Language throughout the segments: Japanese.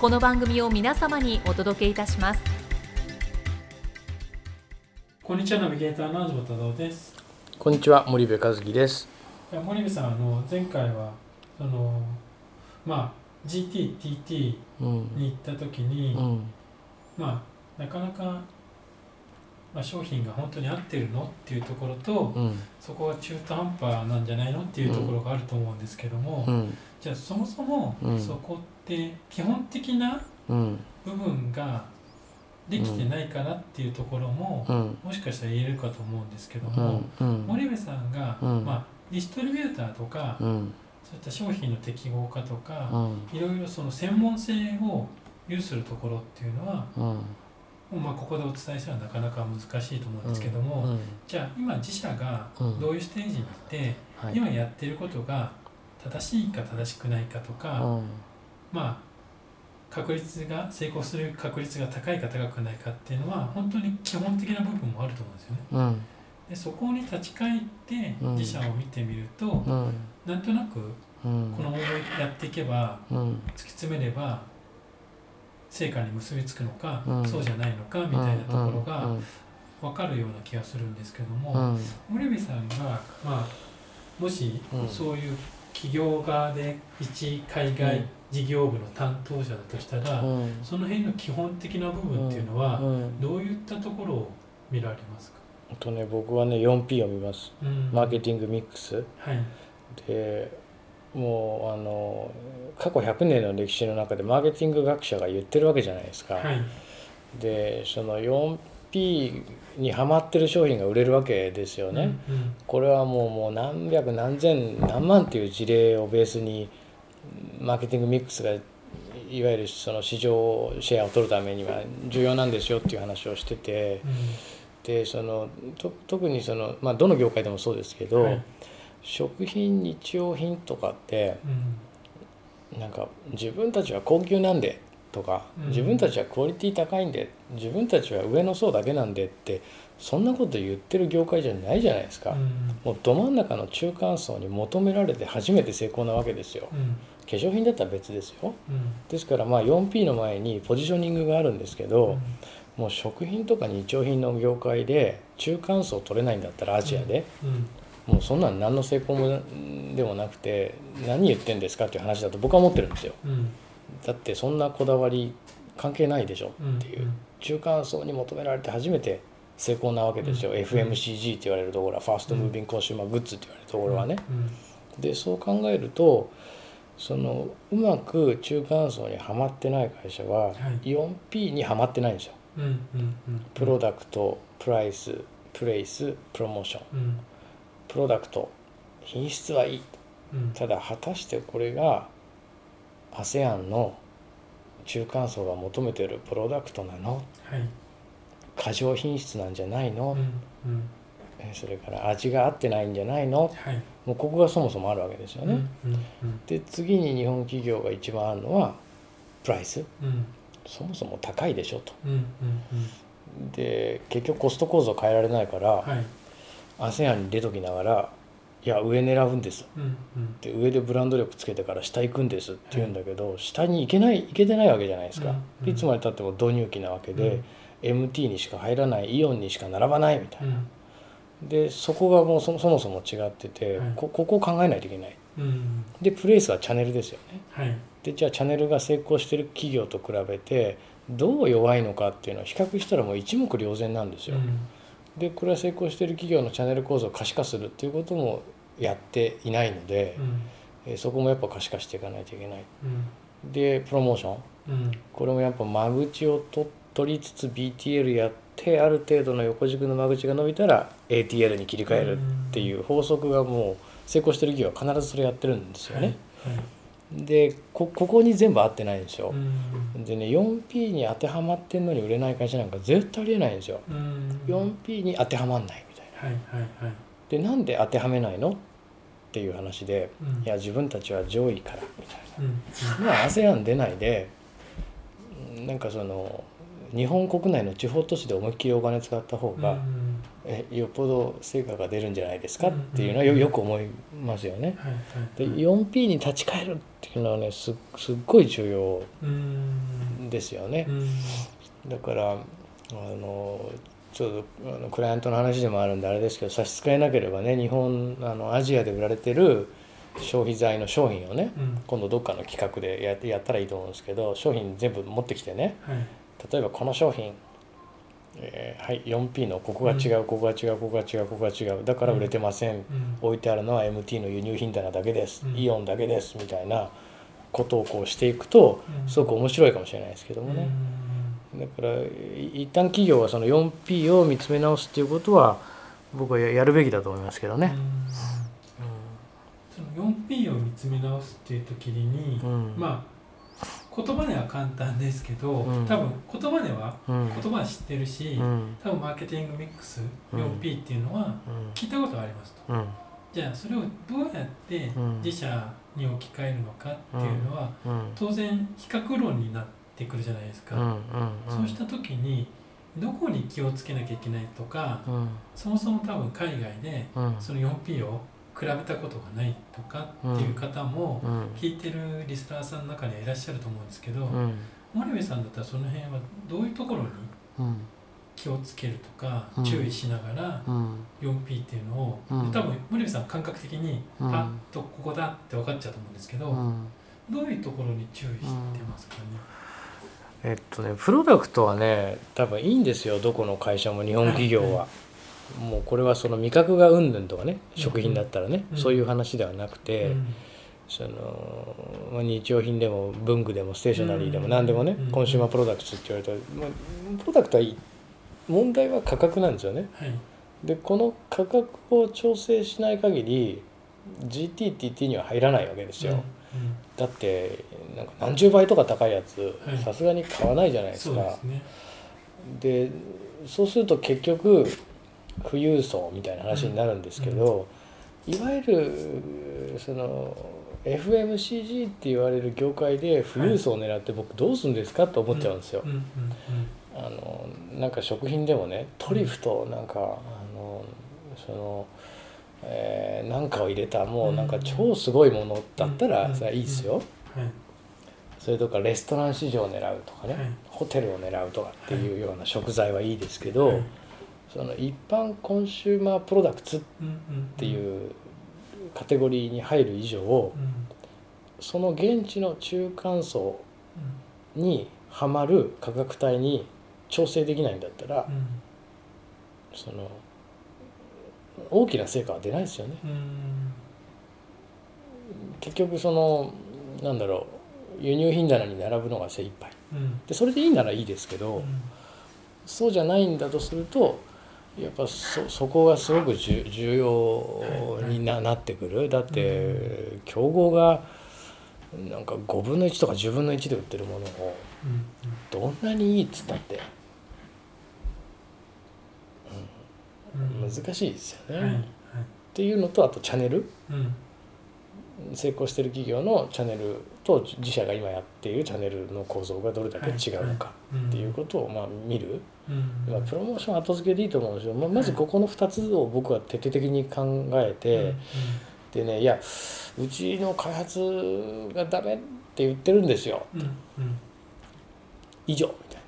この番組を皆様にお届けいたします。こんにちはナビゲーターの東忠夫です。こんにちは森部和樹です。森部さんあの前回はそのまあ GTTT うんに行った時に、うん。まあなかなか、まあ、商品が本当に合ってるのっていうところと、うん。そこは中途半端なんじゃないのっていうところがあると思うんですけども、うん。じゃあそもそもうん。そこって基本的なうん部分ができてないからっていうところも、うん。もしかしたら言えるかと思うんですけどうも、森部さんが、うん。まあ、ディストリビューターとか、うん。そういった商品の適合化とか、うん。いろいろその専門性を有するところっていうのは、まあここでお伝えするのはなかなか難しいと思うんですけども、うん。じゃあ今自社がうん。どういうステージにいて、はい。今やっていることが正しいか正しくないかとか、うん。まあ確率が成功する確率が高いか高くないかっていうのは本当に基本的な部分もあると思うんですよね。うん。でそこに立ち返ってうん。自社を見てみると、うん。なんとなくうん。このままやっていけばうん。突き詰めれば成果に結びつくのか、うん。そうじゃないのかみたいなところがうん。分かるような気がするんですけども、うん。森部さんが、まあ、もしうん。そういう企業側で一海外事業部の担当者だとしたら、うん。その辺の基本的な部分っていうのは、うん。どういったところを見られますか、あとね僕はね 4P を見ます。うん。マーケティングミックス。はい。でもうあの過去100年の歴史の中でマーケティング学者が言ってるわけじゃないですか、はい。でその 4P にはまってる商品が売れるわけですよね、うんこれはもうもう何百何千何万っていう事例をベースにマーケティングミックスがいわゆるその市場シェアを取るためには重要なんですよっていう話をしてて。でそのと特にその、まあ、どの業界でもそうですけど、はい食品日用品とかってうん。なんか自分たちは高級なんでとか、うん。自分たちはクオリティ高いんで自分たちは上の層だけなんでってそんなこと言ってる業界じゃないじゃないですか。うんもうど真ん中の中間層に求められて初めて成功なわけですよ。うん。化粧品だったら別ですよ。うん。ですからまあ 4P の前にポジショニングがあるんですけど、もう食品とか日用品の業界で中間層取れないんだったらアジアで、うんもうそんなん何の成功もでもなくて何言ってんですかっていう話だと僕は思ってるんですよ。うん。だってそんなこだわり関係ないでしょうんっていう。中間層に求められて初めて成功なわけですよ、うん。FMCG って言われるところはファーストムービングコンシューマーグッズって言われるところはね、うんでそう考えるとそのうまく中間層にはまってない会社はい。4P にはまってないんですよ。プロダクトプライスプレイスプロモーション。うんプロダクト品質はいい。うん。ただ果たしてこれが ASEAN の中間層が求めてるプロダクトなの？はい。過剰品質なんじゃないの、うんうん。えそれから味が合ってないんじゃないの？はい。もうここがそもそもあるわけですよね、で次に日本企業が一番あるのはプライス。うん。そもそも高いでしょと。で結局コスト構造変えられないから、はい ASEAN に出ときながらいや上狙うんです。うんうん。で上でブランド力つけてから下行くんですって言うんだけど、下に行けない行けてないわけじゃないですか、うんうん。いつまでたっても導入期なわけで、MT にしか入らないイオンにしか並ばないみたいな、うん。でそこがもうそそもそも違ってて、はい。こここを考えないといけない。うん。でプレイスはチャンネルですよね。はい。でじゃあチャンネルが成功してる企業と比べてどう弱いのかっていうのを比較したらもう一目瞭然なんですよ。うんでこれは成功している企業のチャンネル構造を可視化するっていうこともやっていないので、うん。えーそこもやっぱ可視化していかないといけない。うん。でプロモーション。うん。これもやっぱ間口をと取りつつ BTL やってある程度の横軸の間口が伸びたら ATL に切り替えるっていう法則がもう成功してる企業は必ずそれやってるんですよね。はい。はいでこここに全部合ってないんですよう。んでね 4P に当てはまってんのに売れない会社なんか絶対ありえないんですよ。うん 4P に当てはまんないみたいな。はいはいはいでなんで当てはめないの？っていう話でうんいや自分たちは上位からみたいうんな。まあ ASEAN 出ないでうんなんかその日本国内の地方都市で思いっきりお金使った方が、うんえよっぽど成果が出るんじゃないですかっていうのはよよく思いますよね。はいではい 4P に立ち返るっていうのはねすすっごい重要うん。ですよね。う。ん。だからあのちょっとあのクライアントの話でもあるんであれですけど差し支えなければね日本あのアジアで売られてる消費財の商品をねうん。今度どっかの企画でややったらいいと思うんですけど商品全部持ってきてねはい。例えばこの商品、えーはい 4P のここが違うここが違うここが違うここが違う。だから売れてません、うん。置いてあるのは MT の輸入品棚だけです、うん。イオンだけです。みたいなことをこうしていくとうん。すごく面白いかもしれないですけどもね。だからい一旦企業はその 4P を見つめ直すっていうことは僕はややるべきだと思いますけどね。その 4P を見つめ直すっていう時に、うん。まあ言葉では簡単ですけど、うん。多分言葉ではうん。言葉は知ってるし、うん。多分マーケティングミックスうん 4P っていうのは聞いたことがありますと。うん。じゃあそれをどうやってうん。自社に置き換えるのかっていうのはうん。当然比較論になってくるじゃないですか。そうした時にどこに気をつけなきゃいけないとかうん。そもそも多分海外でうん。その 4P を比べたことがないとかっていう方もうん。聞いてるリスナーさんの中にはいらっしゃると思うんですけどうん。森部さんだったらその辺はどういうところにうん。気をつけるとかうん。注意しながらうん。4P っていうのをうん。多分森部さん感覚的にうん。パッとここだって分かっちゃうと思うんですけどうん。どういうところに注意してますかね？えっとねプロダクトはね多分いいんですよどこの会社も日本企業は。もうこれはその味覚がうんぬんとかね食品だったらね、うん。そういう話ではなくて、うん。そのまあ日用品でも文具でもステーショナリーでも何でもね、うん。コンシューマープロダクツって言われたら、まあ、プロダクトはいい問題は価格なんですよね。はい。でこの価格を調整しない限り GTTT には入らないわけですよ、うん。だってなんか何十倍とか高いやつはい。さすがに買わないじゃないですか。そうですね。でそうすると結局富裕層みたいな話になるんですけど、いわゆるその FMCG って言われる業界で富裕層を狙って僕どうするんですかと思っちゃうんですよ。あのなんか食品でもねトリュフとなんかあのその、えーなんかを入れたもうなんか超すごいものだったうんらそれはいいですよ。それとかレストラン市場を狙うとかね、はい。ホテルを狙うとかっていうような食材はいいですけど、はいその一般コンシューマープロダクツっていうカテゴリーに入る以上その現地の中間層にはまる価格帯に調整できないんだったらその大きな成果は出ないですよね。結局そのなんだろう輸入品棚に並ぶのが精一杯うんでそれでいいならいいですけど、うんそうじゃないんだとするとやっぱそそこがすごく重重要にな,、なってくる。だって競合がなんか5分の1とか10分の1で売ってるものをうん。どんなにいいっつったって、うん。うん。難しいですよね。っていうのとあとチャンネル。うん成功してる企業のチャンネルと自社が今やっているチャンネルの構造がどれだけ違うのかっていうことをまあ見る、うん。まあ、プロモーション後付けでいいと思うんですよ、まあまずここの2つを僕は徹底的に考えて、でねいやうちの開発がダメって言ってるんですよ。以上みたい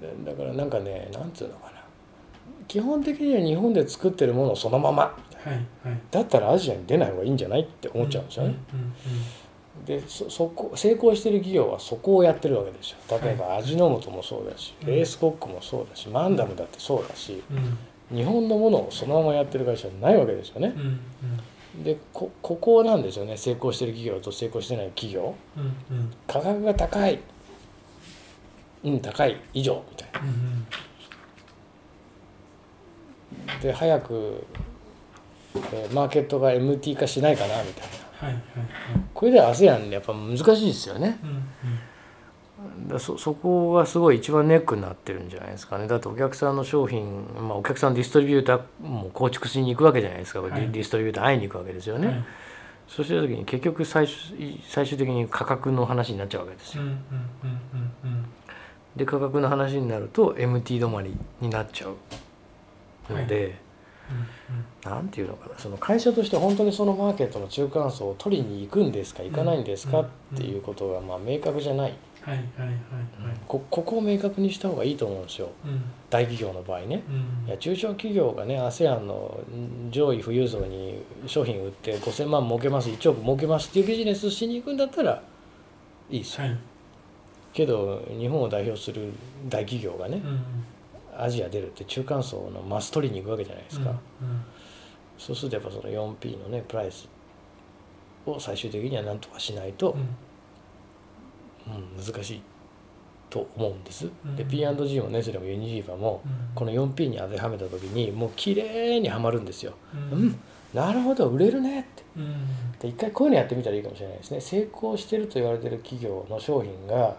な。だだからなんかねなんつうのかな。基本的には日本で作ってるものをそのままはいはい。だったらアジアに出ない方がいいんじゃないって思っちゃうんですよね、うんうんでそそこ成功してる企業はそこをやってるわけですよ。例えば味の素もそうだし、うん。エースコックもそうだしマンダムだってそうだしうん。日本のものをそのままやってる会社はないわけですよね。うんうん。でこここなんですよね。成功してる企業と成功してない企業。うんうん。価格が高い。うん高い以上みたいな。うんで早く、えーマーケットが MT 化しないかなみたいな。はいはいはい。これで ASEAN やっぱ難しいですよね。うんだそそこがすごい一番ネックになってるんじゃないですかね。だってお客さんの商品、まあ、お客さんディストリビューターも構築しに行くわけじゃないですか、はい。ディストリビューター会いに行くわけですよね、うんはい。そうした時に結局最終最終的に価格の話になっちゃうわけですよ。うんうんうんうんで価格の話になると MT 止まりになっちゃうので、うんなんていうのかなその会社として本当にそのマーケットの中間層を取りに行くんですか行かないんですかうんっていうことがまあ明確じゃない、はいはいはいはい。こここを明確にした方がいいと思うんですよ。うん。大企業の場合ね。うんいや中小企業がね ASEAN の上位富裕層に商品売って5,000万儲けます1億儲けますっていうビジネスしに行くんだったらいいですよ。はい。けど日本を代表する大企業がねうんアジア出るって中間層のマス取りに行くわけじゃないですか、うんそうするとやっぱその 4P のねプライスを最終的には何とかしないとう、んうん難しいと思うんです、でうん P&G もネスレもユニリーバーもうん。この 4P に当てはめた時にもう綺麗にはまるんですよ、ううんんなるほど売れるねって。うん。で一回こういうのやってみたらいいかもしれないですね。成功してると言われてる企業の商品が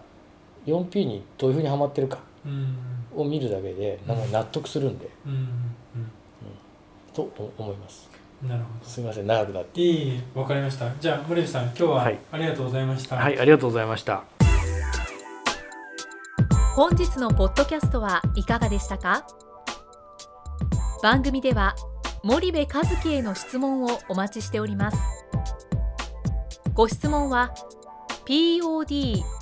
4P にどういうふうにはまってるかうん。を見るだけでなんか納得するんで、うんと思います。うんなるほすみません長くなって。どいいわかりました。じゃあ森部さん今日ははい。ありがとうございました。はいありがとうございました。本日のポッドキャストはいかがでしたか？番組では森部和樹への質問をお待ちしております。ご質問は podcast アッ